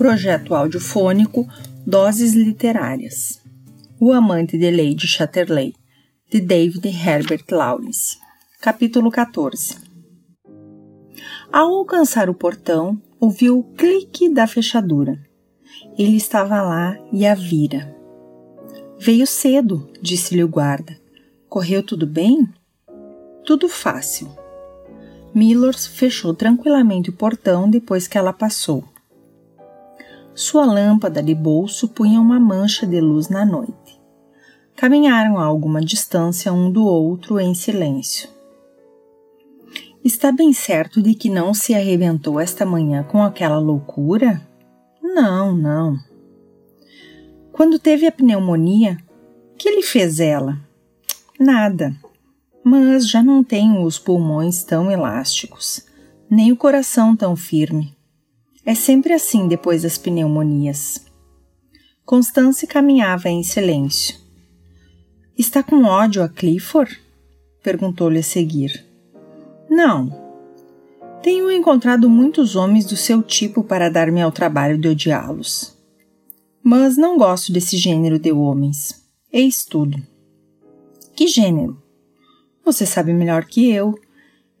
Projeto audiofônico Doses Literárias. O Amante de Lady Chatterley, de David Herbert Lawrence. Capítulo 14. Ao alcançar o portão, ouviu o clique da fechadura. Ele estava lá e a vira. Veio cedo, disse-lhe o guarda. Correu tudo bem? Tudo fácil. Millers fechou tranquilamente o portão depois que ela passou. Sua lâmpada de bolso punha uma mancha de luz na noite. Caminharam a alguma distância um do outro em silêncio. Está bem certo de que não se arrebentou esta manhã com aquela loucura? Não, não. Quando teve a pneumonia, que lhe fez ela? Nada mas já não tenho os pulmões tão elásticos, nem o coração tão firme. É sempre assim depois das pneumonias. Constance caminhava em silêncio. Está com ódio a Clifford? perguntou-lhe a seguir. Não. Tenho encontrado muitos homens do seu tipo para dar-me ao trabalho de odiá-los. Mas não gosto desse gênero de homens. Eis tudo. Que gênero? Você sabe melhor que eu.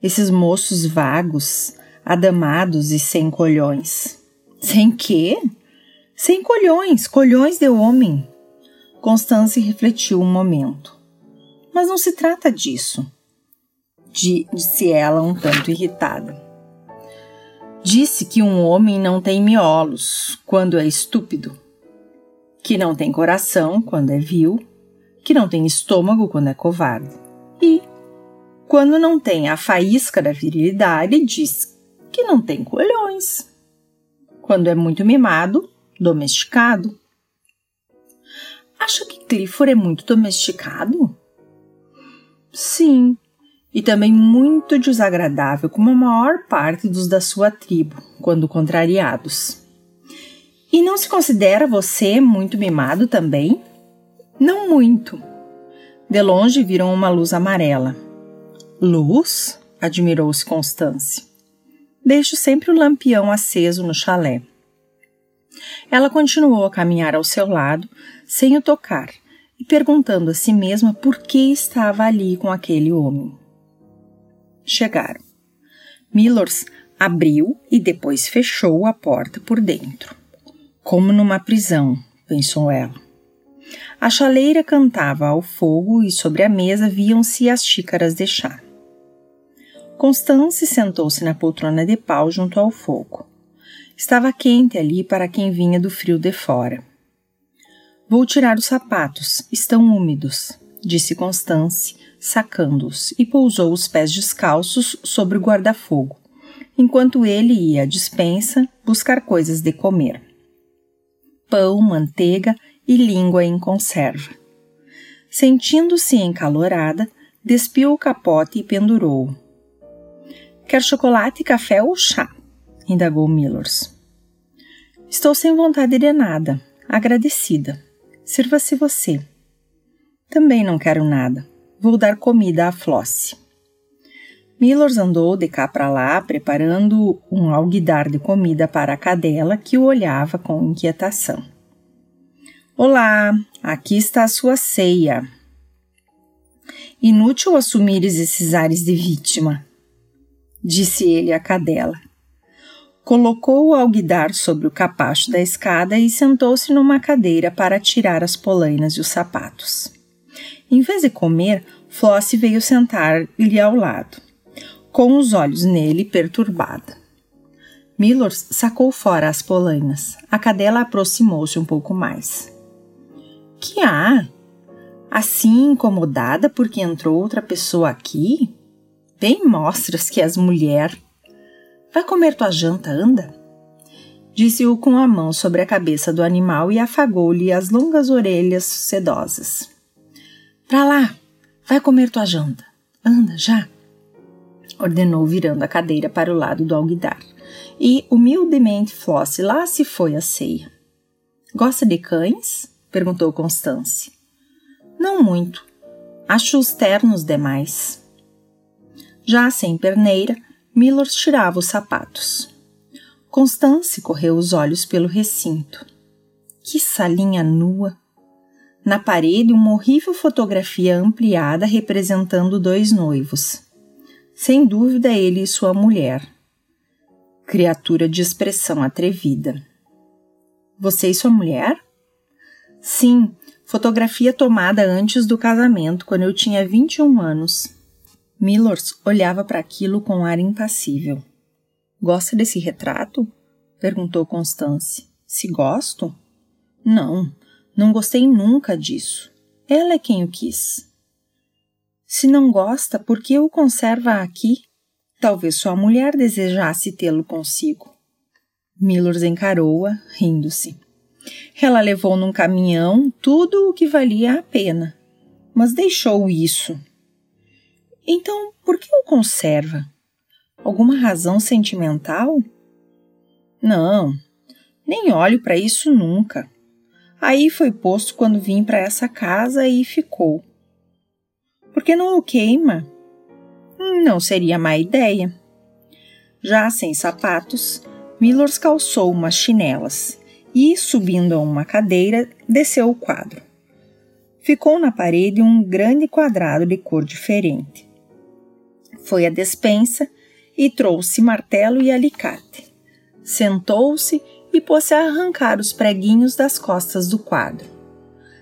Esses moços vagos, adamados e sem colhões. Sem quê? Sem colhões, colhões de homem. Constance refletiu um momento. Mas não se trata disso, disse ela um tanto irritada. Disse que um homem não tem miolos quando é estúpido, que não tem coração quando é vil, que não tem estômago quando é covarde. E quando não tem a faísca da virilidade, diz que não tem colhões. Quando é muito mimado, domesticado. Acha que Clifford é muito domesticado? Sim, e também muito desagradável, como a maior parte dos da sua tribo, quando contrariados. E não se considera você muito mimado também? Não muito. De longe viram uma luz amarela. Luz? admirou-se Constance. Deixo sempre o lampião aceso no chalé. Ela continuou a caminhar ao seu lado, sem o tocar, e perguntando a si mesma por que estava ali com aquele homem. Chegaram. Millers abriu e depois fechou a porta por dentro. Como numa prisão, pensou ela. A chaleira cantava ao fogo e sobre a mesa viam-se as xícaras de chá. Constance sentou-se na poltrona de pau junto ao fogo. Estava quente ali para quem vinha do frio de fora. Vou tirar os sapatos, estão úmidos, disse Constance, sacando-os, e pousou os pés descalços sobre o guarda-fogo, enquanto ele ia à dispensa buscar coisas de comer. Pão, manteiga e língua em conserva. Sentindo-se encalorada, despiu o capote e pendurou-o. Quer chocolate, café ou chá? indagou Millers. Estou sem vontade de nada. Agradecida. Sirva-se você. Também não quero nada. Vou dar comida à Flossie. Millers andou de cá para lá, preparando um alguidar de comida para a cadela que o olhava com inquietação. Olá, aqui está a sua ceia. Inútil assumires esses ares de vítima, disse ele à cadela. Colocou o alguidar sobre o capacho da escada e sentou-se numa cadeira para tirar as polainas e os sapatos. Em vez de comer, Flossie veio sentar-lhe ao lado, com os olhos nele perturbada. Millers sacou fora as polainas. A cadela aproximou-se um pouco mais. Que há? Assim incomodada porque entrou outra pessoa aqui? Bem mostras que és mulher. Vai comer tua janta, anda? Disse-o com a mão sobre a cabeça do animal e afagou-lhe as longas orelhas sedosas. Pra lá! Vai comer tua janta. Anda, já! Ordenou virando a cadeira para o lado do alguidar. E, humildemente, Flossie lá se foi à ceia. Gosta de cães? perguntou Constance. Não muito. Acho-os ternos demais. Já sem perneira, Millers tirava os sapatos. Constance correu os olhos pelo recinto. Que salinha nua! Na parede, uma horrível fotografia ampliada representando dois noivos. Sem dúvida, ele e sua mulher. Criatura de expressão atrevida. Você e sua mulher? Sim, fotografia tomada antes do casamento, quando eu tinha 21 anos. Millers olhava para aquilo com ar impassível. Gosta desse retrato? perguntou Constance. Se gosto? Não, não gostei nunca disso. Ela é quem o quis. Se não gosta, por que o conserva aqui? Talvez sua mulher desejasse tê-lo consigo. Millers encarou-a, rindo-se. Ela levou num caminhão tudo o que valia a pena, mas deixou isso. Então, por que o conserva? Alguma razão sentimental? Não, nem olho para isso nunca. Aí foi posto quando vim para essa casa e ficou. Por que não o queima? Não seria má ideia. Já sem sapatos, Millers calçou umas chinelas e, subindo a uma cadeira, desceu o quadro. Ficou na parede um grande quadrado de cor diferente. Foi à despensa e trouxe martelo e alicate. Sentou-se e pôs-se a arrancar os preguinhos das costas do quadro,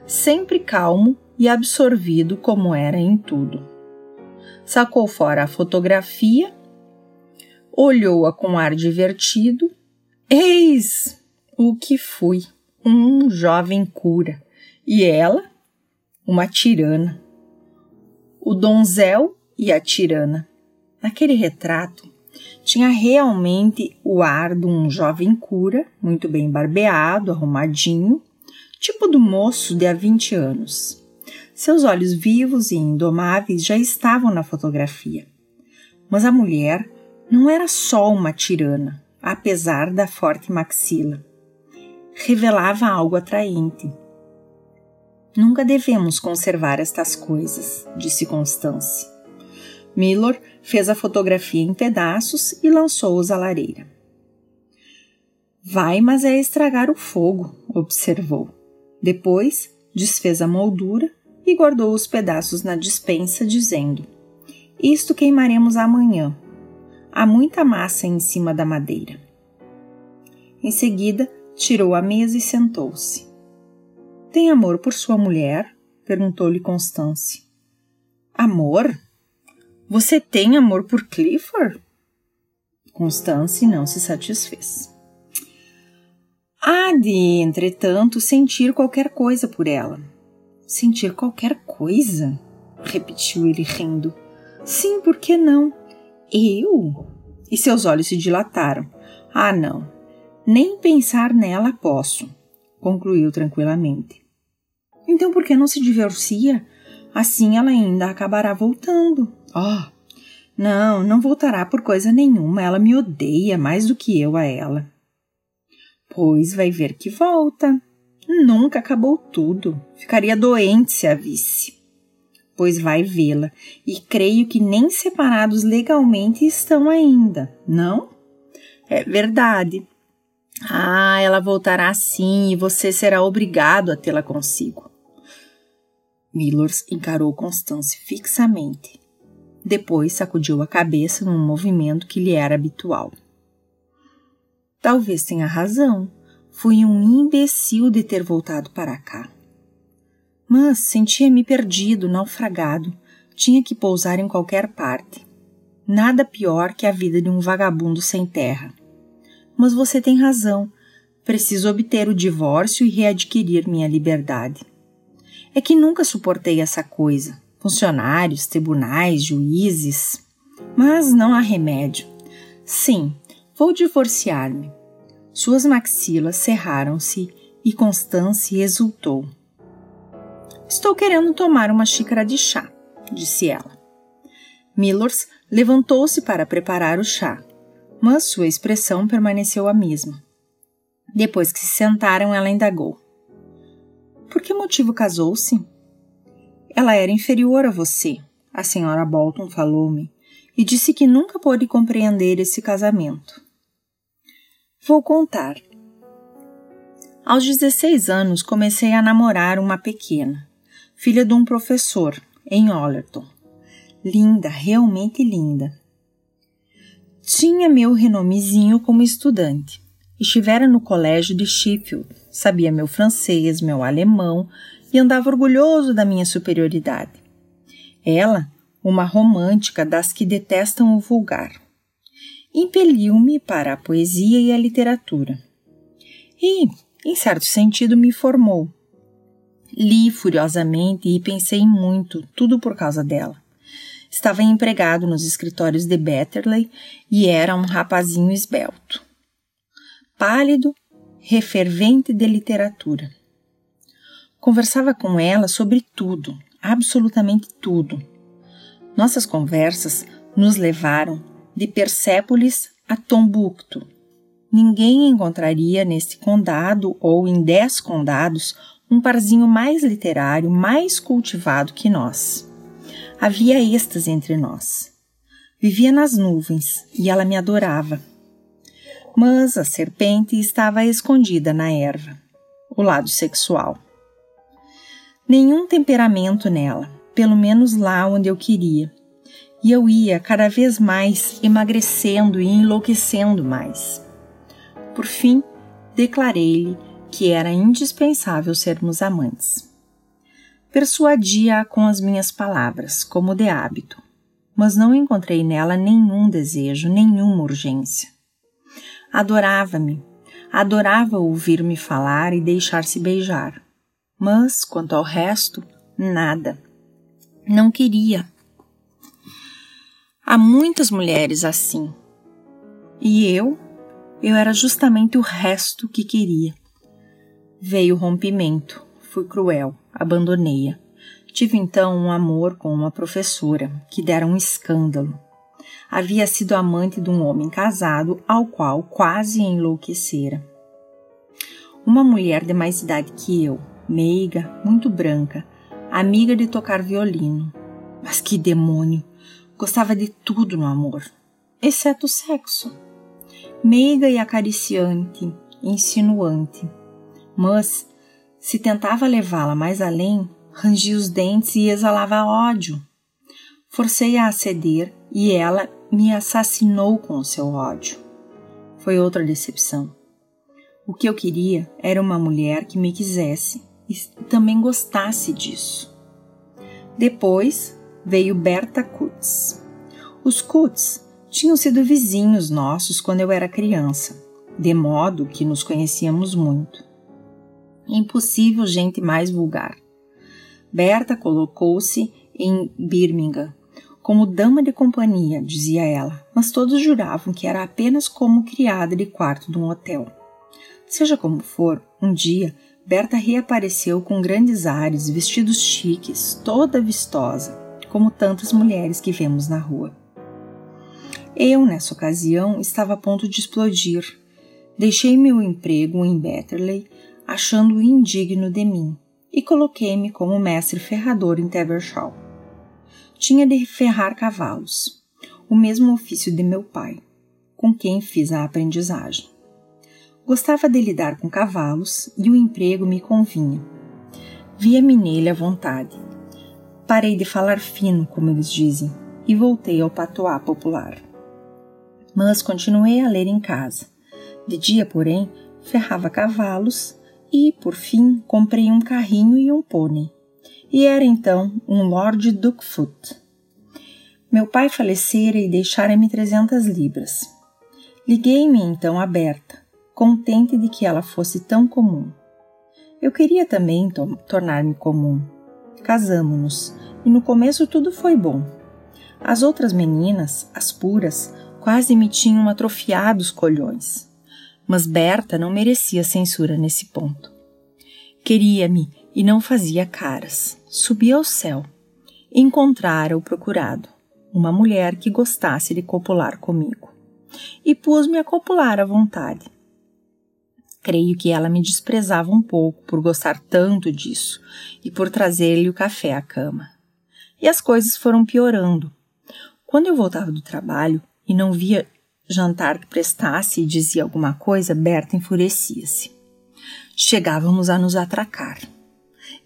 sempre calmo e absorvido como era em tudo. Sacou fora a fotografia, olhou-a com ar divertido. Eis o que fui, um jovem cura, e ela, uma tirana. O donzel e a tirana. Naquele retrato, tinha realmente o ar de um jovem cura, muito bem barbeado, arrumadinho, tipo do moço de há 20 anos. Seus olhos vivos e indomáveis já estavam na fotografia. Mas a mulher não era só uma tirana, apesar da forte maxila. Revelava algo atraente. Nunca devemos conservar estas coisas, disse Constance. Miller fez a fotografia em pedaços e lançou-os à lareira. Vai, mas é estragar o fogo, observou. Depois desfez a moldura e guardou os pedaços na dispensa, dizendo: Isto queimaremos amanhã. Há muita massa em cima da madeira. Em seguida, tirou a mesa e sentou-se. Tem amor por sua mulher? perguntou-lhe Constance. Amor? Você tem amor por Clifford? Constance não se satisfez. Há de, entretanto, sentir qualquer coisa por ela. Sentir qualquer coisa? repetiu ele rindo. Sim, por que não? Eu? E seus olhos se dilataram. Ah, não. Nem pensar nela posso, concluiu tranquilamente. Então por que não se divorcia? Assim ela ainda acabará voltando. Oh, não, não voltará por coisa nenhuma. Ela me odeia mais do que eu a ela. Pois vai ver que volta. Nunca acabou tudo. Ficaria doente se a visse. Pois vai vê-la, e creio que nem separados legalmente estão ainda, não? É verdade. Ah, ela voltará sim e você será obrigado a tê-la consigo. Millers encarou Constance fixamente. Depois sacudiu a cabeça num movimento que lhe era habitual. Talvez tenha razão. Fui um imbecil de ter voltado para cá. Mas sentia-me perdido, naufragado. Tinha que pousar em qualquer parte. Nada pior que a vida de um vagabundo sem terra. Mas você tem razão. Preciso obter o divórcio e readquirir minha liberdade. É que nunca suportei essa coisa funcionários, tribunais, juízes. Mas não há remédio. Sim, vou divorciar-me. Suas maxilas cerraram-se e Constance exultou. Estou querendo tomar uma xícara de chá, disse ela. Millers levantou-se para preparar o chá, mas sua expressão permaneceu a mesma. Depois que se sentaram, ela indagou: Por que motivo casou-se? Ela era inferior a você, a senhora Bolton falou-me, e disse que nunca pôde compreender esse casamento. Vou contar. Aos 16 anos comecei a namorar uma pequena, filha de um professor, em Ollerton. Linda, realmente linda. Tinha meu renomezinho como estudante. Estivera no colégio de Sheffield, sabia meu francês, meu alemão e andava orgulhoso da minha superioridade. Ela, uma romântica das que detestam o vulgar, impeliu-me para a poesia e a literatura. E, em certo sentido, me formou. Li furiosamente e pensei muito, tudo por causa dela. Estava empregado nos escritórios de Betterley e era um rapazinho esbelto. Pálido, refervente de literatura. Conversava com ela sobre tudo, absolutamente tudo. Nossas conversas nos levaram de Persépolis a Tombucto. Ninguém encontraria neste condado ou em dez condados um parzinho mais literário, mais cultivado que nós. Havia êxtase entre nós. Vivia nas nuvens e ela me adorava. Mas a serpente estava escondida na erva, o lado sexual. Nenhum temperamento nela, pelo menos lá onde eu queria. E eu ia cada vez mais emagrecendo e enlouquecendo mais. Por fim, declarei-lhe que era indispensável sermos amantes. Persuadia-a com as minhas palavras, como de hábito, mas não encontrei nela nenhum desejo, nenhuma urgência. Adorava-me, adorava ouvir-me falar e deixar-se beijar, mas, quanto ao resto, nada. Não queria. Há muitas mulheres assim. E eu, eu era justamente o resto que queria. Veio o rompimento, fui cruel abandonei-a. Tive então um amor com uma professora, que dera um escândalo. Havia sido amante de um homem casado ao qual quase enlouquecera. Uma mulher de mais idade que eu, meiga, muito branca, amiga de tocar violino. Mas que demônio! Gostava de tudo no amor, exceto o sexo. Meiga e acariciante, insinuante. Mas se tentava levá-la mais além, rangia os dentes e exalava ódio. Forcei-a a ceder e ela me assassinou com o seu ódio. Foi outra decepção. O que eu queria era uma mulher que me quisesse e também gostasse disso. Depois veio Berta Kutz. Os Kutz tinham sido vizinhos nossos quando eu era criança, de modo que nos conhecíamos muito. Impossível gente mais vulgar. Berta colocou-se em Birmingham como dama de companhia, dizia ela, mas todos juravam que era apenas como criada de quarto de um hotel. Seja como for, um dia Berta reapareceu com grandes ares, vestidos chiques, toda vistosa, como tantas mulheres que vemos na rua. Eu, nessa ocasião, estava a ponto de explodir. Deixei meu emprego em Betterley achando-o indigno de mim, e coloquei-me como mestre ferrador em Tevershaw. Tinha de ferrar cavalos, o mesmo ofício de meu pai, com quem fiz a aprendizagem. Gostava de lidar com cavalos e o emprego me convinha. Via-me nele à vontade. Parei de falar fino, como eles dizem, e voltei ao patois popular. Mas continuei a ler em casa. De dia, porém, ferrava cavalos e, por fim, comprei um carrinho e um pônei. E era então um Lord Duckfoot. Meu pai falecera e deixara-me trezentas libras. Liguei-me então a Berta, contente de que ela fosse tão comum. Eu queria também tornar-me comum. Casamo-nos e no começo tudo foi bom. As outras meninas, as puras, quase me tinham atrofiado os colhões mas Berta não merecia censura nesse ponto. Queria-me e não fazia caras. Subia ao céu. Encontrara o procurado, uma mulher que gostasse de copular comigo. E pus-me a copular à vontade. Creio que ela me desprezava um pouco por gostar tanto disso e por trazer-lhe o café à cama. E as coisas foram piorando. Quando eu voltava do trabalho e não via jantar que prestasse e dizia alguma coisa, Berta enfurecia-se. Chegávamos a nos atracar.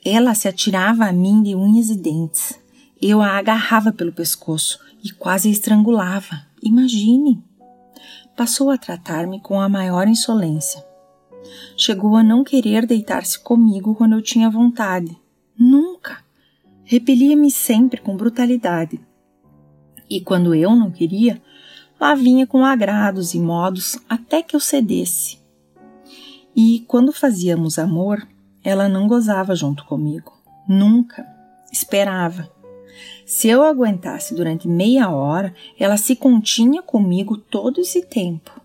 Ela se atirava a mim de unhas e dentes. Eu a agarrava pelo pescoço e quase a estrangulava. Imagine! Passou a tratar-me com a maior insolência. Chegou a não querer deitar-se comigo quando eu tinha vontade. Nunca! Repelia-me sempre com brutalidade. E quando eu não queria, lá vinha com agrados e modos até que eu cedesse. E quando fazíamos amor, ela não gozava junto comigo. Nunca. Esperava. Se eu aguentasse durante meia hora, ela se continha comigo todo esse tempo.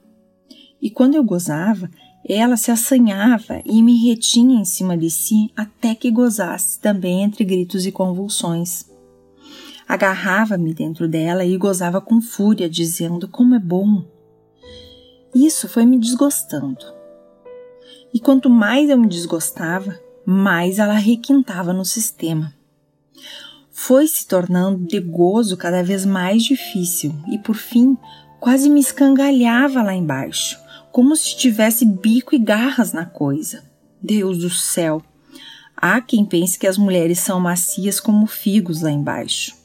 E quando eu gozava, ela se assanhava e me retinha em cima de si até que gozasse também entre gritos e convulsões. Agarrava-me dentro dela e gozava com fúria, dizendo como é bom. Isso foi me desgostando. E quanto mais eu me desgostava, mais ela requintava no sistema. Foi se tornando de gozo cada vez mais difícil e, por fim, quase me escangalhava lá embaixo, como se tivesse bico e garras na coisa. Deus do céu! Há quem pense que as mulheres são macias como figos lá embaixo.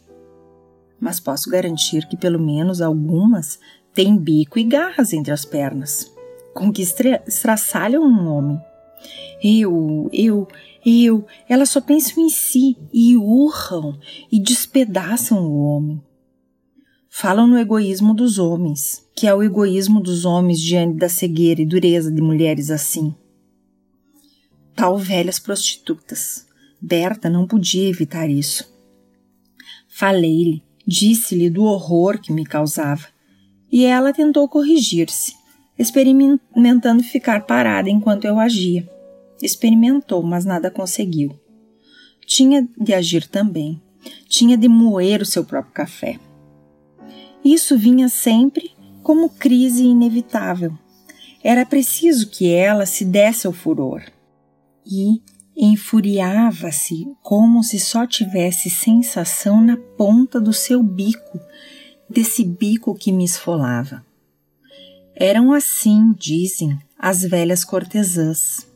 Mas posso garantir que pelo menos algumas têm bico e garras entre as pernas, com que estraçalham um homem. Eu, eu, eu, elas só pensam em si e urram e despedaçam o homem. Falam no egoísmo dos homens, que é o egoísmo dos homens diante da cegueira e dureza de mulheres assim. Tal velhas prostitutas. Berta não podia evitar isso. Falei-lhe, disse-lhe do horror que me causava, e ela tentou corrigir-se, experimentando ficar parada enquanto eu agia. Experimentou, mas nada conseguiu. Tinha de agir também. Tinha de moer o seu próprio café. Isso vinha sempre como crise inevitável. Era preciso que ela se desse ao furor. E enfuriava-se como se só tivesse sensação na ponta do seu bico, desse bico que me esfolava. Eram assim, dizem, as velhas cortesãs.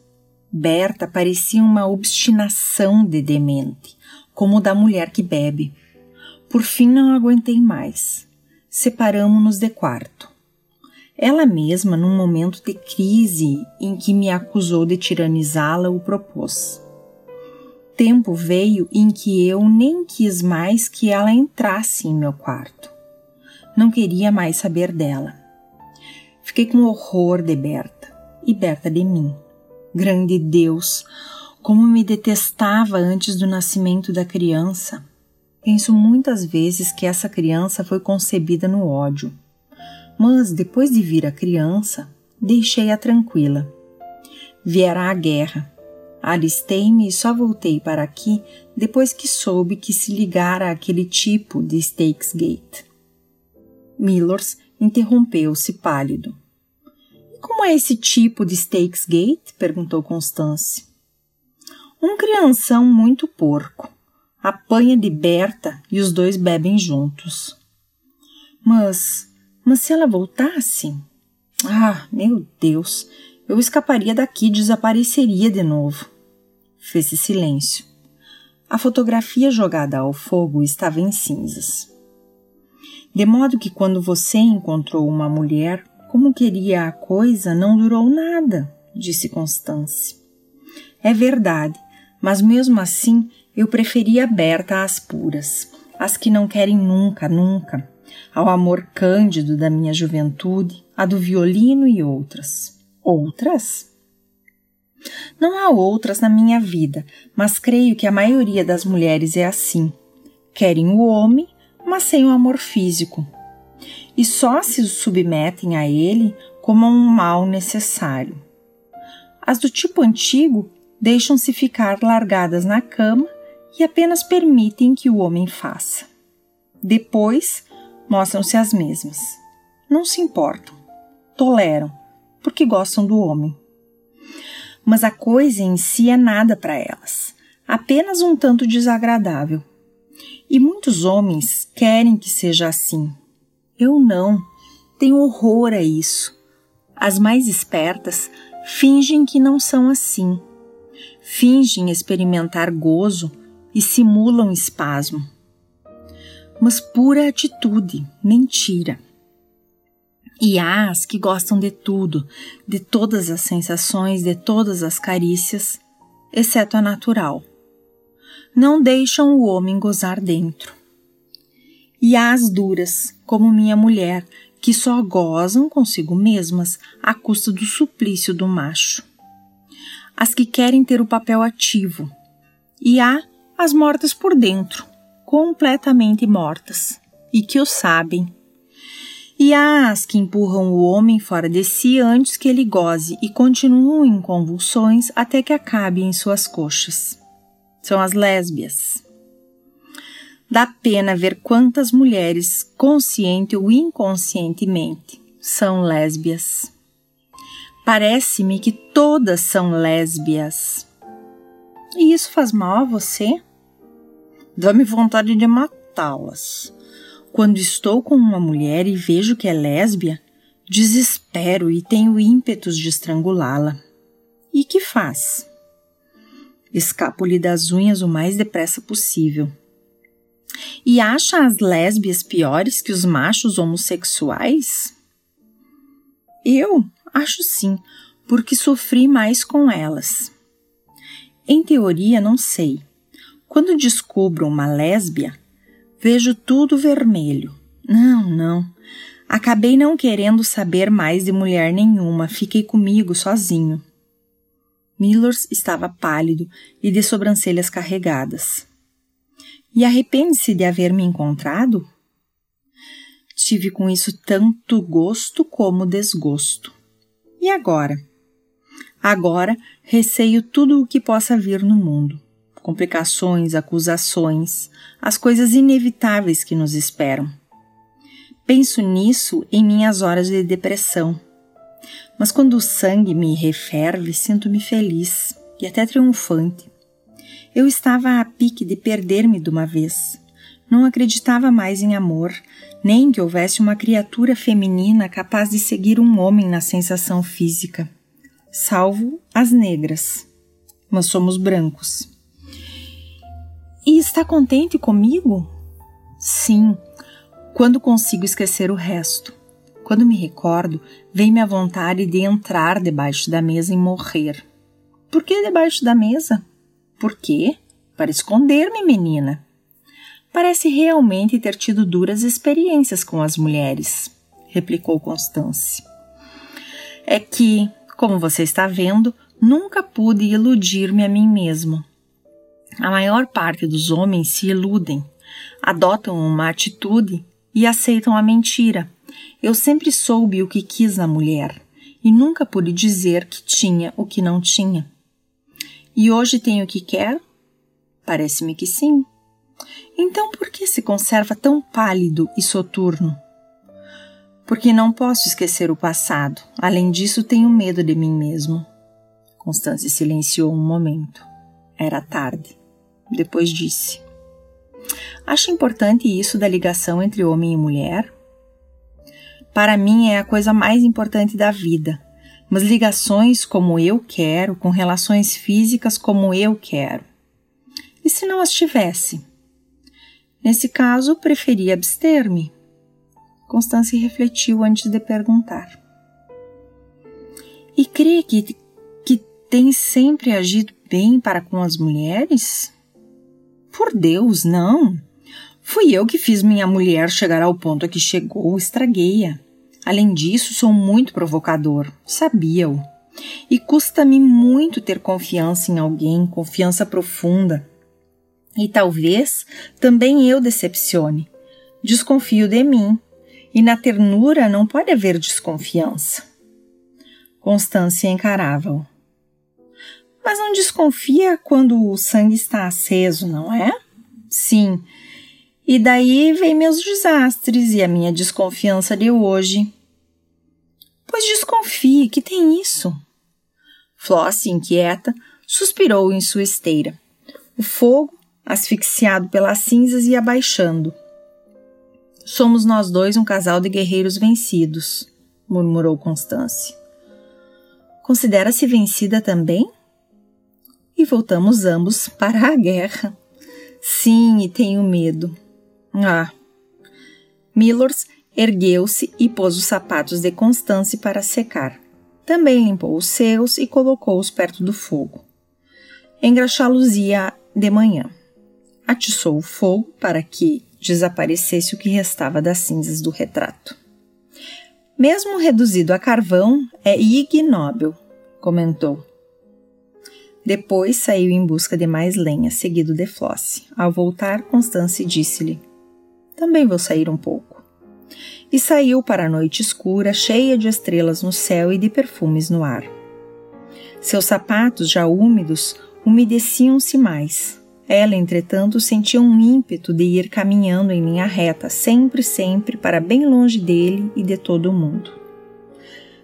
Berta parecia uma obstinação de demente, como da mulher que bebe. Por fim não aguentei mais. Separamo-nos de quarto. Ela mesma, num momento de crise em que me acusou de tiranizá-la, o propôs. Tempo veio em que eu nem quis mais que ela entrasse em meu quarto. Não queria mais saber dela. Fiquei com horror de Berta e Berta de mim. Grande Deus, como me detestava antes do nascimento da criança. Penso muitas vezes que essa criança foi concebida no ódio. Mas depois de vir a criança, deixei-a tranquila. Vierá a guerra. Alistei-me e só voltei para aqui depois que soube que se ligara àquele tipo de Stakesgate. Millers interrompeu-se pálido. Como é esse tipo de Stakesgate? perguntou Constance. Um crianção muito porco. Apanha de Berta e os dois bebem juntos. Mas, mas se ela voltasse? Ah, meu Deus, eu escaparia daqui e desapareceria de novo. Fez-se silêncio. A fotografia jogada ao fogo estava em cinzas. De modo que quando você encontrou uma mulher como queria a coisa, não durou nada, disse Constance. É verdade, mas mesmo assim eu preferia a Berta às puras, as que não querem nunca, nunca, ao amor cândido da minha juventude, a do violino e outras. Outras? Não há outras na minha vida, mas creio que a maioria das mulheres é assim. Querem o homem, mas sem o amor físico, e só se submetem a ele como a um mal necessário. As do tipo antigo deixam-se ficar largadas na cama e apenas permitem que o homem faça. Depois mostram-se as mesmas. Não se importam, toleram, porque gostam do homem. Mas a coisa em si é nada para elas, apenas um tanto desagradável. E muitos homens querem que seja assim, eu não. tenho horror a isso. As mais espertas fingem que não são assim. Fingem experimentar gozo e simulam espasmo. Mas pura atitude, mentira. E há as que gostam de tudo, de todas as sensações, de todas as carícias, exceto a natural. Não deixam o homem gozar dentro. E há as duras, como minha mulher, que só gozam consigo mesmas à custa do suplício do macho. As que querem ter o papel ativo. E há as mortas por dentro, completamente mortas, e que o sabem e as que empurram o homem fora de si antes que ele goze e continuam em convulsões até que acabe em suas coxas. São as lésbias. Dá pena ver quantas mulheres, consciente ou inconscientemente, são lésbias. Parece-me que todas são lésbias. E isso faz mal a você? Dá-me vontade de matá-las. Quando estou com uma mulher e vejo que é lésbia, desespero e tenho ímpetos de estrangulá-la. E que faz? Escapo-lhe das unhas o mais depressa possível. E acha as lésbias piores que os machos homossexuais? Eu acho sim, porque sofri mais com elas. Em teoria, não sei. Quando descubro uma lésbia, Vejo tudo vermelho. Não, não. Acabei não querendo saber mais de mulher nenhuma, fiquei comigo sozinho. Millers estava pálido e de sobrancelhas carregadas. E arrepende-se de haver me encontrado? Tive com isso tanto gosto como desgosto. E agora? Agora receio tudo o que possa vir no mundo complicações, acusações, as coisas inevitáveis que nos esperam. Penso nisso em minhas horas de depressão. Mas quando o sangue me referve, sinto-me feliz e até triunfante. Eu estava a pique de perder-me de uma vez. Não acreditava mais em amor, nem que houvesse uma criatura feminina capaz de seguir um homem na sensação física. Salvo as negras. Mas somos brancos. E está contente comigo? Sim, quando consigo esquecer o resto. Quando me recordo, vem-me a vontade de entrar debaixo da mesa e morrer. Por que debaixo da mesa? Por quê? Para esconder-me, menina. Parece realmente ter tido duras experiências com as mulheres, replicou Constance. É que, como você está vendo, nunca pude iludir-me a mim mesmo. A maior parte dos homens se iludem, adotam uma atitude e aceitam a mentira. Eu sempre soube o que quis na mulher e nunca pude dizer que tinha o que não tinha. E hoje tenho o que quer? Parece-me que sim. Então por que se conserva tão pálido e soturno? Porque não posso esquecer o passado. Além disso, tenho medo de mim mesmo. Constância silenciou um momento. Era tarde. Depois disse: Acha importante isso da ligação entre homem e mulher? Para mim é a coisa mais importante da vida, mas ligações como eu quero, com relações físicas como eu quero. E se não as tivesse? Nesse caso, preferi abster-me. Constância refletiu antes de perguntar. E crê que, que tem sempre agido bem para com as mulheres? Por Deus, não! Fui eu que fiz minha mulher chegar ao ponto a que chegou, estraguei-a. Além disso, sou muito provocador, sabia-o. E custa-me muito ter confiança em alguém, confiança profunda. E talvez também eu decepcione. Desconfio de mim, e na ternura não pode haver desconfiança. Constância encarava-o. Mas não desconfia quando o sangue está aceso, não é? Sim. E daí vem meus desastres e a minha desconfiança de hoje. Pois desconfie, que tem isso? Flossie, inquieta, suspirou em sua esteira. O fogo, asfixiado pelas cinzas, ia baixando. Somos nós dois um casal de guerreiros vencidos, murmurou Constance. Considera-se vencida também? E voltamos ambos para a guerra. Sim, e tenho medo. Ah. Millors ergueu-se e pôs os sapatos de Constance para secar. Também limpou os seus e colocou-os perto do fogo. Engraxá-los-ia de manhã. Atiçou o fogo para que desaparecesse o que restava das cinzas do retrato. Mesmo reduzido a carvão, é ignóbil, comentou. Depois saiu em busca de mais lenha, seguido de Flosse. Ao voltar, Constance disse-lhe: Também vou sair um pouco. E saiu para a noite escura, cheia de estrelas no céu e de perfumes no ar. Seus sapatos, já úmidos, umedeciam-se mais. Ela, entretanto, sentia um ímpeto de ir caminhando em linha reta, sempre, sempre, para bem longe dele e de todo o mundo.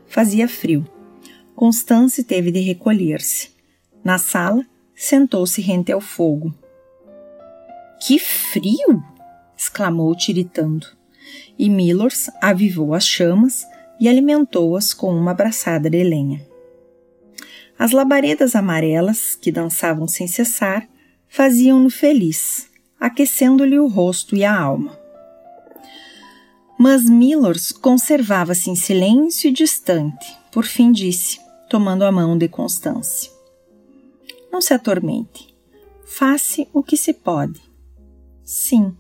Fazia frio. Constance teve de recolher-se. Na sala, sentou-se rente ao fogo. Que frio! exclamou, tiritando. E Millors avivou as chamas e alimentou-as com uma braçada de lenha. As labaredas amarelas, que dançavam sem cessar, faziam-no feliz, aquecendo-lhe o rosto e a alma. Mas Millors conservava-se em silêncio e distante. Por fim disse, tomando a mão de Constance: Não se atormente. Faça o que se pode. Sim.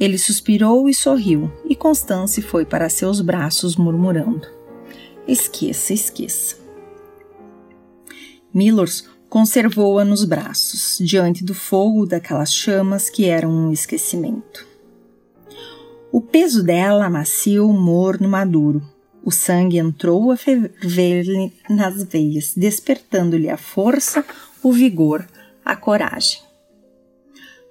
Ele suspirou e sorriu, e Constance foi para seus braços murmurando: Esqueça, esqueça. Millors conservou-a nos braços, diante do fogo daquelas chamas que eram um esquecimento. O peso dela macio, morno, maduro. O sangue entrou a ferver-lhe nas veias, despertando-lhe a força, o vigor, a coragem.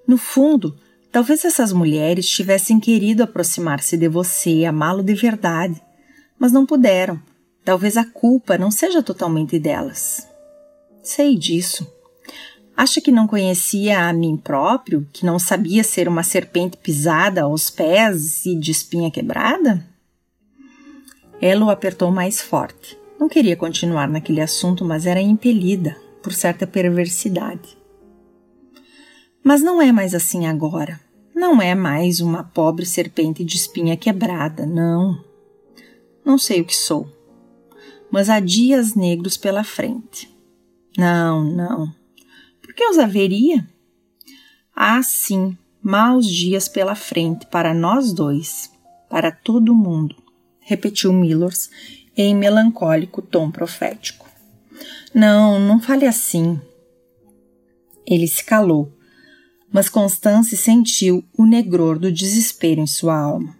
No fundo, talvez essas mulheres tivessem querido aproximar-se de você, amá-lo de verdade, mas não puderam. Talvez a culpa não seja totalmente delas. Sei disso. Acha que não conhecia a mim próprio, que não sabia ser uma serpente pisada aos pés e de espinha quebrada? Ela o apertou mais forte. Não queria continuar naquele assunto, mas era impelida por certa perversidade. Mas não é mais assim agora. Não é mais uma pobre serpente de espinha quebrada, não. Não sei o que sou. Mas há dias negros pela frente. Não, não. Por que os haveria? Há sim maus dias pela frente para nós dois, para todo mundo, repetiu Millers em melancólico tom profético. Não, não fale assim. Ele se calou, mas Constance sentiu o negror do desespero em sua alma.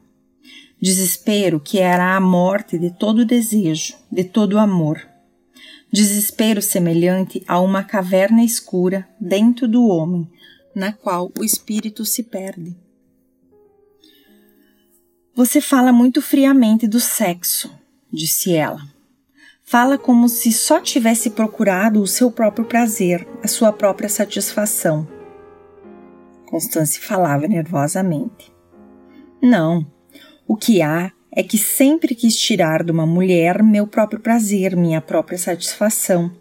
Desespero que era a morte de todo desejo, de todo amor desespero semelhante a uma caverna escura dentro do homem, na qual o espírito se perde. Você fala muito friamente do sexo, disse ela. Fala como se só tivesse procurado o seu próprio prazer, a sua própria satisfação. Constance falava nervosamente. Não, o que há é que sempre quis tirar de uma mulher meu próprio prazer, minha própria satisfação,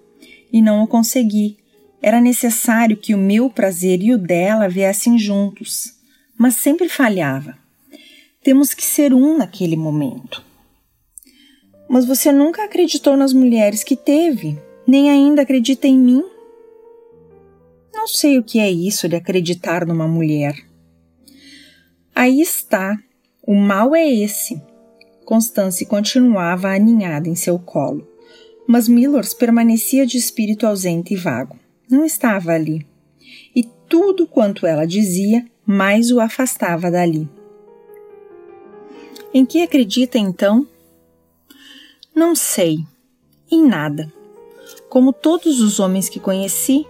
e não o consegui. Era necessário que o meu prazer e o dela viessem juntos, mas sempre falhava. Temos que ser um naquele momento. Mas você nunca acreditou nas mulheres que teve, nem ainda acredita em mim? Não sei o que é isso de acreditar numa mulher. Aí está. O mal é esse Constance continuava aninhada em seu colo, mas Millors permanecia de espírito ausente e vago. Não estava ali. E tudo quanto ela dizia mais o afastava dali. Em que acredita então? Não sei. Em nada. Como todos os homens que conheci,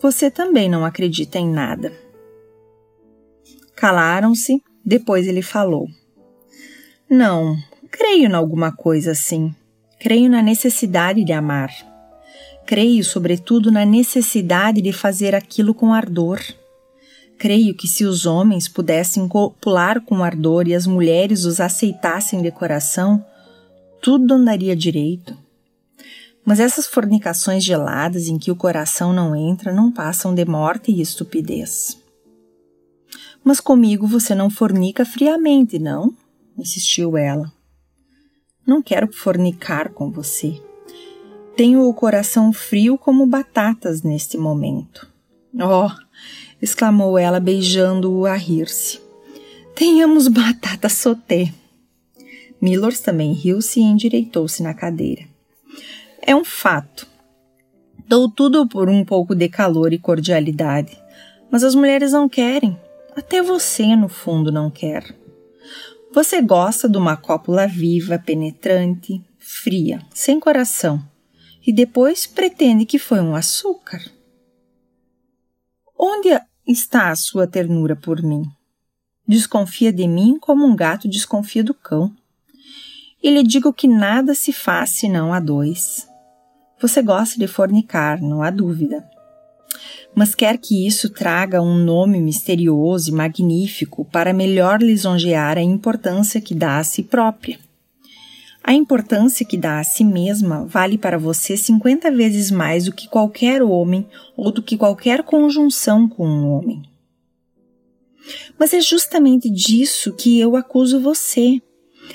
você também não acredita em nada. Calaram-se, depois ele falou. Não, creio em alguma coisa assim. Creio na necessidade de amar. Creio, sobretudo, na necessidade de fazer aquilo com ardor. Creio que se os homens pudessem copular com ardor e as mulheres os aceitassem de coração, tudo andaria direito. Mas essas fornicações geladas em que o coração não entra não passam de morte e estupidez. Mas comigo você não fornica friamente, não? insistiu ela. Não quero fornicar com você. Tenho o coração frio como batatas neste momento. Oh! exclamou ela, beijando-o a rir-se. Tenhamos batata soté. Millers também riu-se e endireitou-se na cadeira. É um fato. Dou tudo por um pouco de calor e cordialidade, mas as mulheres não querem. Até você, no fundo, não quer. Você gosta de uma cópula viva, penetrante, fria, sem coração, e depois pretende que foi um açúcar. Onde está a sua ternura por mim? Desconfia de mim como um gato desconfia do cão. E lhe digo que nada se faz senão a dois. Você gosta de fornicar, não há dúvida mas quer que isso traga um nome misterioso e magnífico para melhor lisonjear a importância que dá a si própria. A importância que dá a si mesma vale para você 50 vezes mais do que qualquer homem ou do que qualquer conjunção com um homem. Mas é justamente disso que eu acuso você.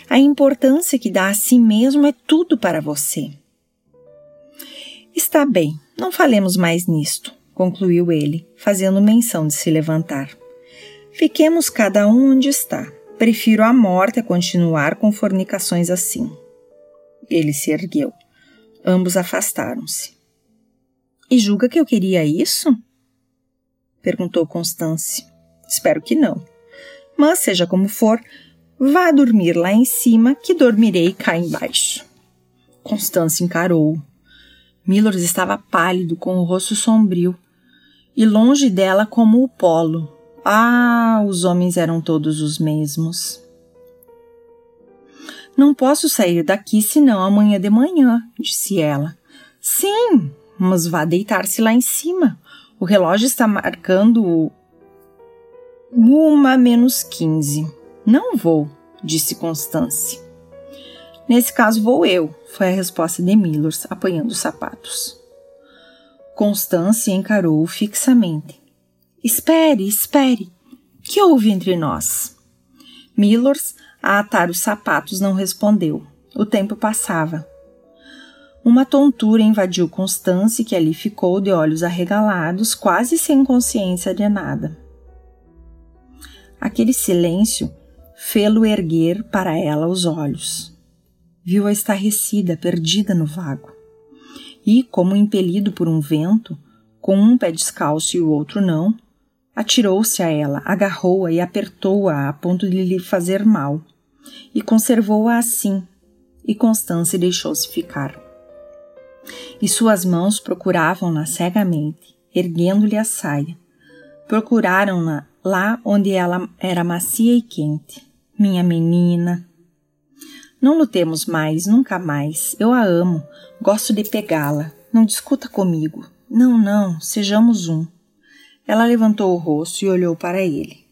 A importância que dá a si mesmo é tudo para você. Está bem, não falemos mais nisto concluiu ele, fazendo menção de se levantar. Fiquemos cada um onde está. Prefiro a morte a continuar com fornicações assim. Ele se ergueu. Ambos afastaram-se. E julga que eu queria isso? perguntou Constance. Espero que não. Mas, seja como for, vá dormir lá em cima, que dormirei cá embaixo. Constance encarou-o. Millers estava pálido, com o rosto sombrio, e longe dela como o polo. Ah, os homens eram todos os mesmos. Não posso sair daqui senão amanhã de manhã, disse ela. Sim, mas vá deitar-se lá em cima. O relógio está marcando uma menos quinze. Não vou, disse Constance. Nesse caso vou eu, foi a resposta de Millers, apanhando os sapatos. Constância encarou-o fixamente. Espere, espere. Que houve entre nós? Millers, a atar os sapatos, não respondeu. O tempo passava. Uma tontura invadiu Constância, que ali ficou de olhos arregalados, quase sem consciência de nada. Aquele silêncio fê-lo erguer para ela os olhos. Viu-a estarrecida, perdida no vago e, como impelido por um vento, com um pé descalço e o outro não, atirou-se a ela, agarrou-a e apertou-a a ponto de lhe fazer mal, e conservou-a assim, e Constância deixou-se ficar. E suas mãos procuravam-na cegamente, erguendo-lhe a saia. Procuraram-na lá onde ela era macia e quente. Minha menina, não lutemos mais, nunca mais. Eu a amo. Gosto de pegá-la. Não discuta comigo. Não, não, sejamos um. Ela levantou o rosto e olhou para ele.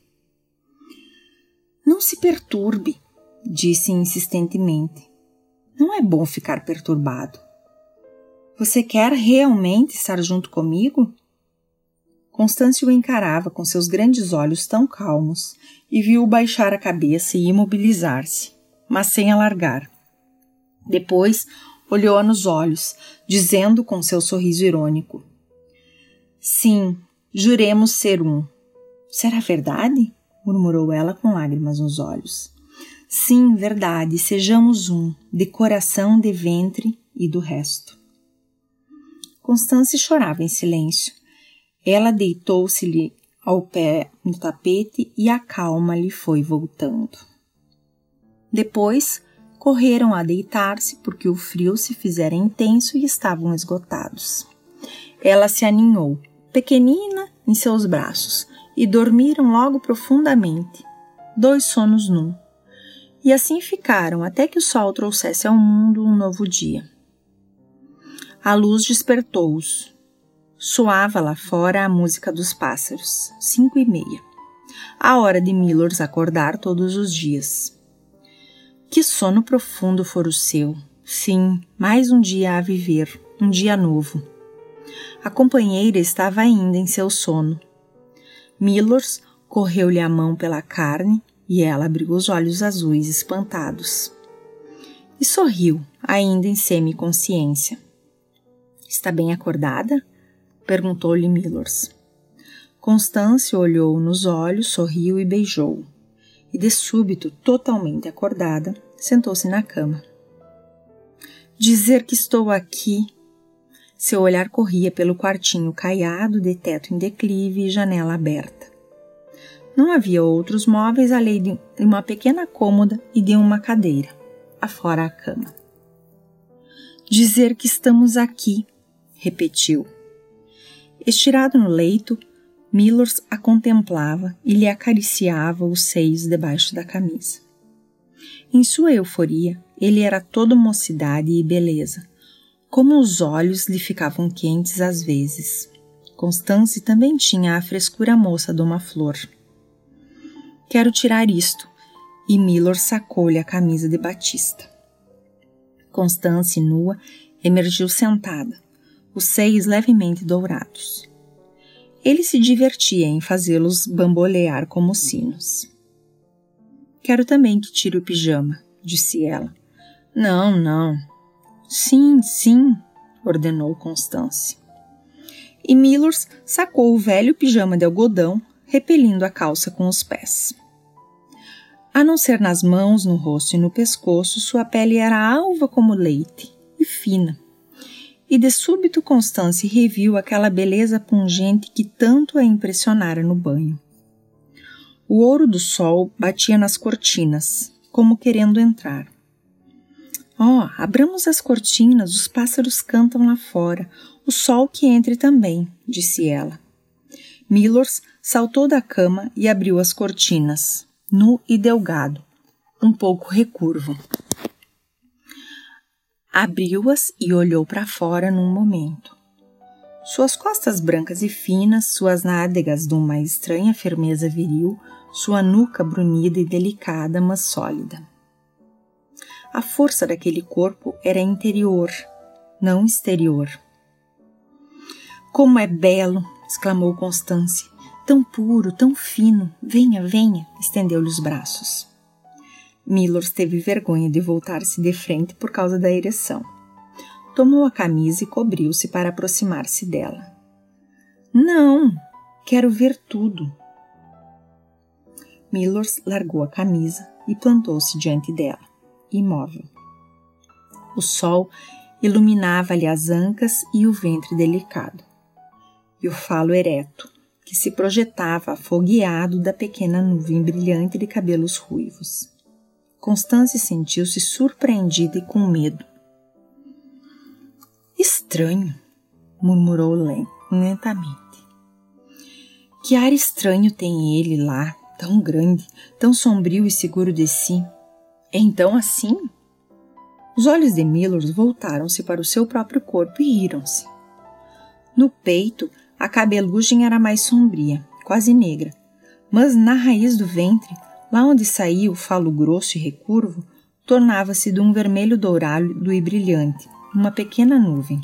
Não se perturbe, disse insistentemente. Não é bom ficar perturbado. Você quer realmente estar junto comigo? Constância o encarava com seus grandes olhos tão calmos e viu-o baixar a cabeça e imobilizar-se mas sem alargar. Depois olhou-a nos olhos, dizendo com seu sorriso irônico: Sim, juremos ser um. Será verdade? murmurou ela com lágrimas nos olhos. Sim, verdade, sejamos um, de coração, de ventre e do resto. Constância chorava em silêncio. Ela deitou-se-lhe ao pé no tapete e a calma lhe foi voltando. Depois, correram a deitar-se porque o frio se fizera intenso e estavam esgotados. Ela se aninhou, pequenina, em seus braços, e dormiram logo profundamente, dois sonos num. E assim ficaram até que o sol trouxesse ao mundo um novo dia. A luz despertou-os. Soava lá fora a música dos pássaros, cinco e meia. A hora de Millers acordar todos os dias. Que sono profundo for o seu. Sim, mais um dia a viver, um dia novo. A companheira estava ainda em seu sono. Millers correu-lhe a mão pela carne e ela abriu os olhos azuis espantados. E sorriu, ainda em semi-consciência. Está bem acordada? perguntou-lhe Millers. Constância olhou nos olhos, sorriu e beijou. E de súbito, totalmente acordada, sentou-se na cama. Dizer que estou aqui. Seu olhar corria pelo quartinho caiado, de teto em declive e janela aberta. Não havia outros móveis além de uma pequena cômoda e de uma cadeira, afora a cama. Dizer que estamos aqui, repetiu. Estirado no leito, Millers a contemplava e lhe acariciava os seios debaixo da camisa. Em sua euforia, ele era todo mocidade e beleza, como os olhos lhe ficavam quentes às vezes. Constance também tinha a frescura moça de uma flor. Quero tirar isto, e Millor sacou-lhe a camisa de batista. Constance, nua, emergiu sentada, os seios levemente dourados. Ele se divertia em fazê-los bambolear como sinos. Quero também que tire o pijama, disse ela. Não, não. Sim, sim, ordenou Constance. E Millers sacou o velho pijama de algodão, repelindo a calça com os pés. A não ser nas mãos, no rosto e no pescoço, sua pele era alva como leite e fina, e de súbito Constance reviu aquela beleza pungente que tanto a impressionara no banho. O ouro do sol batia nas cortinas, como querendo entrar. Oh, abramos as cortinas, os pássaros cantam lá fora, o sol que entre também, disse ela. Millers saltou da cama e abriu as cortinas, nu e delgado, um pouco recurvo. Abriu-as e olhou para fora num momento. Suas costas brancas e finas, suas nádegas de uma estranha firmeza viril, sua nuca brunida e delicada, mas sólida. A força daquele corpo era interior, não exterior. Como é belo! exclamou Constance. Tão puro, tão fino. Venha, venha! estendeu-lhe os braços. Millers teve vergonha de voltar-se de frente por causa da ereção. Tomou a camisa e cobriu-se para aproximar-se dela. Não, quero ver tudo. Millers largou a camisa e plantou-se diante dela, imóvel. O sol iluminava-lhe as ancas e o ventre delicado, e o falo ereto, que se projetava afogueado da pequena nuvem brilhante de cabelos ruivos. Constance sentiu-se surpreendida e com medo. Estranho, murmurou lentamente. Que ar estranho tem ele lá, tão grande, tão sombrio e seguro de si. É então assim? Os olhos de Millers voltaram-se para o seu próprio corpo e riram-se. No peito, a cabelugem era mais sombria, quase negra, mas na raiz do ventre Lá onde saía o falo grosso e recurvo, tornava-se de um vermelho dourado e brilhante, uma pequena nuvem.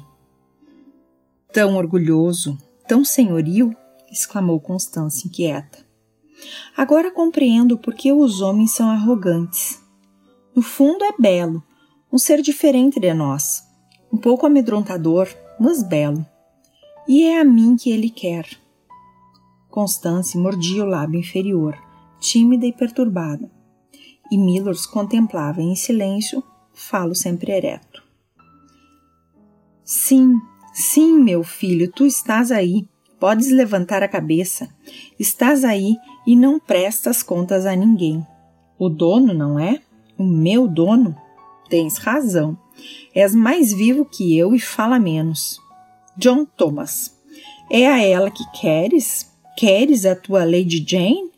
Tão orgulhoso, tão senhorio! exclamou Constância inquieta. Agora compreendo por que os homens são arrogantes. No fundo é belo, um ser diferente de nós, um pouco amedrontador, mas belo. E é a mim que ele quer. Constância mordia o lábio inferior tímida e perturbada, e Millers contemplava em silêncio, falo sempre ereto. Sim, sim, meu filho, tu estás aí. Podes levantar a cabeça. Estás aí e não prestas contas a ninguém. O dono, não é? O meu dono? Tens razão. És mais vivo que eu e fala menos. John Thomas. É a ela que queres? Queres a tua Lady Jane?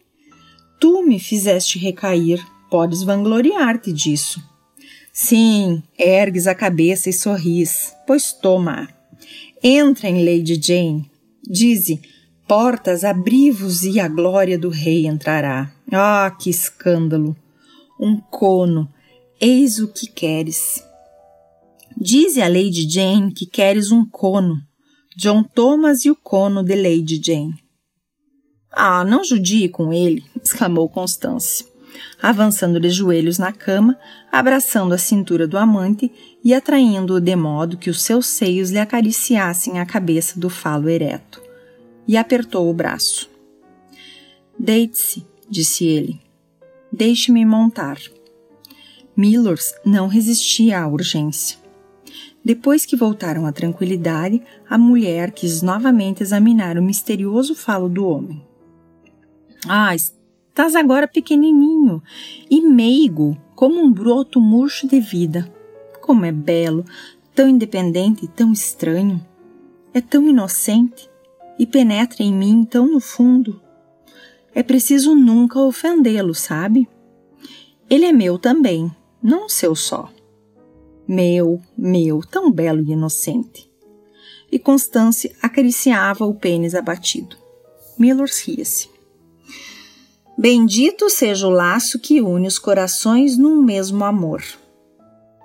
Tu me fizeste recair, podes vangloriar-te disso. Sim, ergues a cabeça e sorris, pois toma. Entrem, Lady Jane. Dize, portas, abri-vos e a glória do rei entrará. Ah, que escândalo! Um cono, eis o que queres. Dize a Lady Jane que queres um cono. John Thomas e o cono de Lady Jane. Ah, não judie com ele, exclamou Constance, avançando de joelhos na cama, abraçando a cintura do amante e atraindo-o de modo que os seus seios lhe acariciassem a cabeça do falo ereto. E apertou o braço. Deite-se, disse ele. Deixe-me montar. Millers não resistia à urgência. Depois que voltaram à tranquilidade, a mulher quis novamente examinar o misterioso falo do homem. Ah, estás agora pequenininho e meigo, como um broto murcho de vida. Como é belo, tão independente e tão estranho. É tão inocente e penetra em mim tão no fundo. É preciso nunca ofendê-lo, sabe? Ele é meu também, não seu só. Meu, meu, tão belo e inocente. E Constance acariciava o pênis abatido. Miller ria-se. Bendito seja o laço que une os corações num mesmo amor.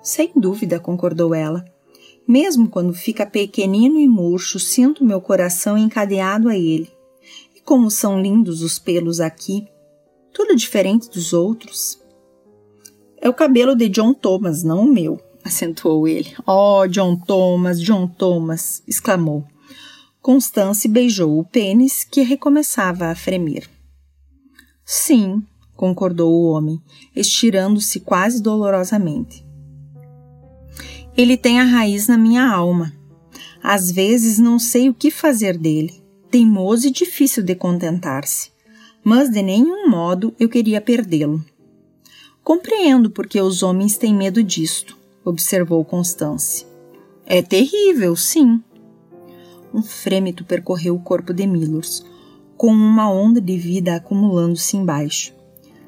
Sem dúvida, concordou ela. Mesmo quando fica pequenino e murcho, sinto meu coração encadeado a ele. E como são lindos os pelos aqui, tudo diferente dos outros. É o cabelo de John Thomas, não o meu, acentuou ele. Oh, John Thomas, John Thomas! exclamou. Constance beijou o pênis que recomeçava a fremer. Sim, concordou o homem, estirando-se quase dolorosamente. Ele tem a raiz na minha alma. Às vezes não sei o que fazer dele. Teimoso e difícil de contentar-se. Mas de nenhum modo eu queria perdê-lo. Compreendo porque os homens têm medo disto, observou Constance. É terrível, sim. Um frêmito percorreu o corpo de Millers, com uma onda de vida acumulando-se embaixo.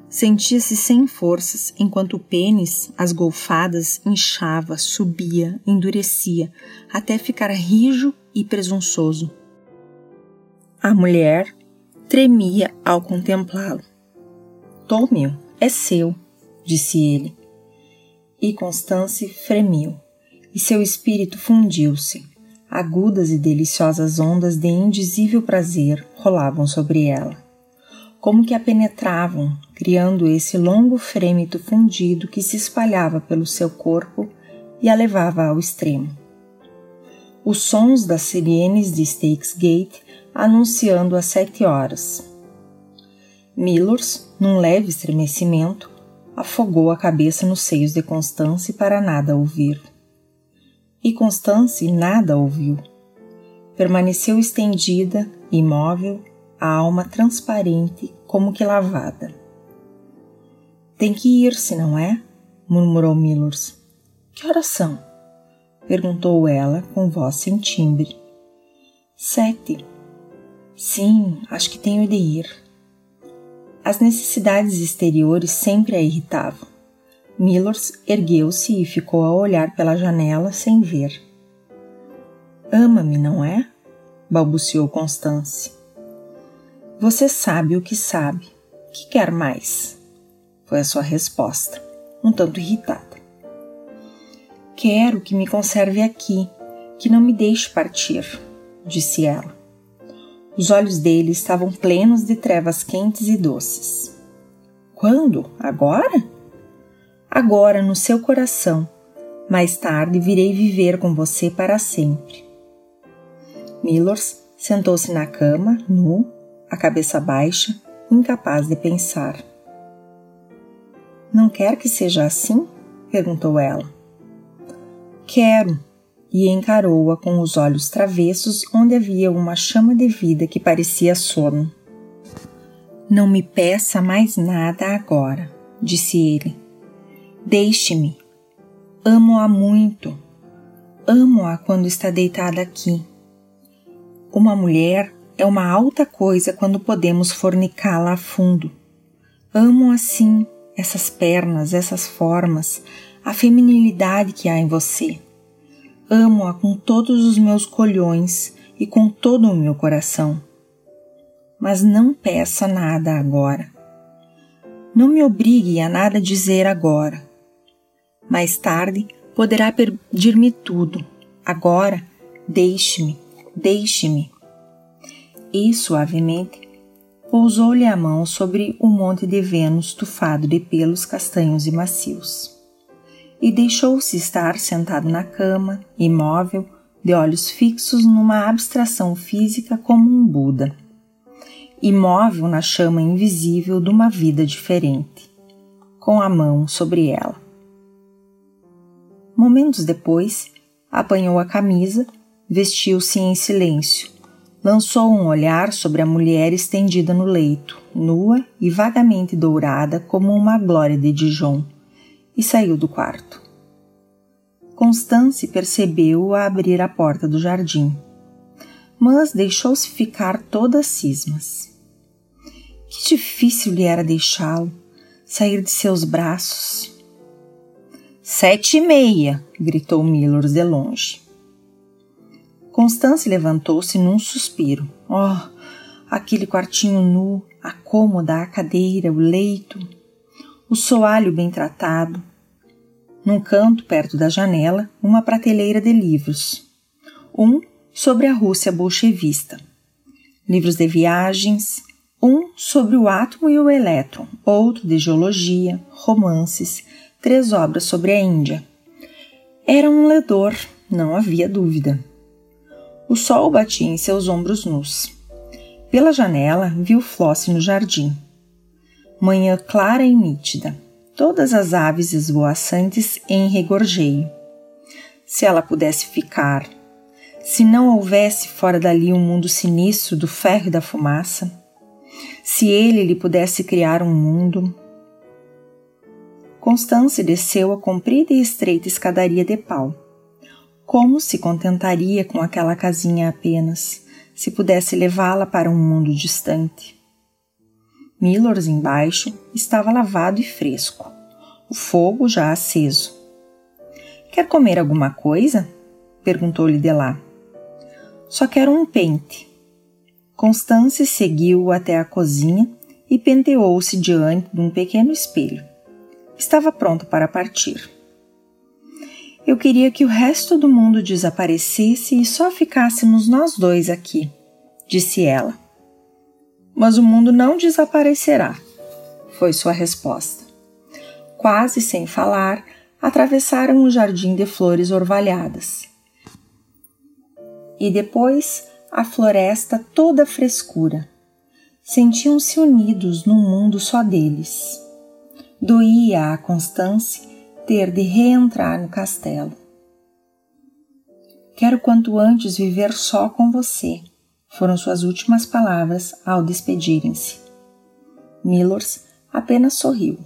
Sentia-se sem forças enquanto o pênis, as golfadas, inchava, subia, endurecia, até ficar rijo e presunçoso. A mulher tremia ao contemplá-lo. Tome-o, é seu, disse ele. E Constance fremiu, e seu espírito fundiu-se. Agudas e deliciosas ondas de indizível prazer rolavam sobre ela, como que a penetravam, criando esse longo frêmito fundido que se espalhava pelo seu corpo e a levava ao extremo. Os sons das sirenes de Stakes Gate anunciando as sete horas. Millers, num leve estremecimento, afogou a cabeça nos seios de Constance para nada ouvir e Constance nada ouviu. Permaneceu estendida, imóvel, a alma transparente como que lavada. Tem que ir-se, não é? murmurou Millers. Que horas são? perguntou ela com voz sem timbre. Sete. Sim, acho que tenho de ir. As necessidades exteriores sempre a irritavam. Millers ergueu-se e ficou a olhar pela janela sem ver. Ama-me, não é? balbuciou Constance. Você sabe o que sabe. Que quer mais? Foi a sua resposta, um tanto irritada. Quero que me conserve aqui, que não me deixe partir, disse ela. Os olhos dele estavam plenos de trevas quentes e doces. Quando? Agora? Agora no seu coração. Mais tarde virei viver com você para sempre. Millers sentou-se na cama, nu, a cabeça baixa, incapaz de pensar. Não quer que seja assim? perguntou ela. Quero, e encarou-a com os olhos travessos onde havia uma chama de vida que parecia sono. Não me peça mais nada agora, disse ele Deixe-me. Amo-a muito. Amo-a quando está deitada aqui. Uma mulher é uma alta coisa quando podemos fornicá-la a fundo. Amo assim essas pernas, essas formas, a feminilidade que há em você. Amo-a com todos os meus colhões e com todo o meu coração. Mas não peça nada agora. Não me obrigue a nada dizer agora. Mais tarde poderá pedir-me tudo. Agora, deixe-me, deixe-me. E suavemente pousou-lhe a mão sobre o monte de Vênus tufado de pelos castanhos e macios. E deixou-se estar sentado na cama, imóvel, de olhos fixos numa abstração física como um Buda, imóvel na chama invisível de uma vida diferente, com a mão sobre ela. Momentos depois, apanhou a camisa, vestiu-se em silêncio, lançou um olhar sobre a mulher estendida no leito, nua e vagamente dourada como uma glória de Dijon, e saiu do quarto. Constance percebeu-o a abrir a porta do jardim, mas deixou-se ficar toda cismas. Que difícil lhe era deixá-lo, sair de seus braços. Sete e meia! gritou Millers de longe. Constance levantou-se num suspiro. Oh, aquele quartinho nu, a cômoda, a cadeira, o leito, o soalho bem tratado, num canto perto da janela, uma prateleira de livros. Um sobre a Rússia bolchevista. Livros de viagens, um sobre o átomo e o elétron, outro de geologia, romances, três obras sobre a Índia. Era um ledor, não havia dúvida. O sol batia em seus ombros nus. Pela janela viu Flossie no jardim. Manhã clara e nítida todas as aves esvoaçantes em regorjeio. Se ela pudesse ficar, se não houvesse fora dali um mundo sinistro do ferro e da fumaça, se ele lhe pudesse criar um mundo. Constância desceu a comprida e estreita escadaria de pau. Como se contentaria com aquela casinha apenas, se pudesse levá-la para um mundo distante? Millers embaixo estava lavado e fresco, o fogo já aceso. Quer comer alguma coisa? perguntou-lhe de lá. Só quero um pente. Constance seguiu até a cozinha e penteou-se diante de um pequeno espelho. Estava pronta para partir. Eu queria que o resto do mundo desaparecesse e só ficássemos nós dois aqui, disse ela mas o mundo não desaparecerá, foi sua resposta. Quase sem falar, atravessaram o jardim de flores orvalhadas. E depois a floresta toda frescura. Sentiam-se unidos num mundo só deles. Doía a Constance ter de reentrar no castelo. Quero quanto antes viver só com você, foram suas últimas palavras ao despedirem-se. Millers apenas sorriu.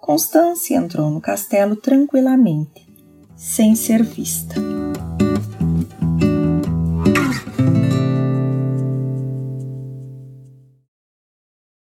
Constância entrou no castelo tranquilamente, sem ser vista.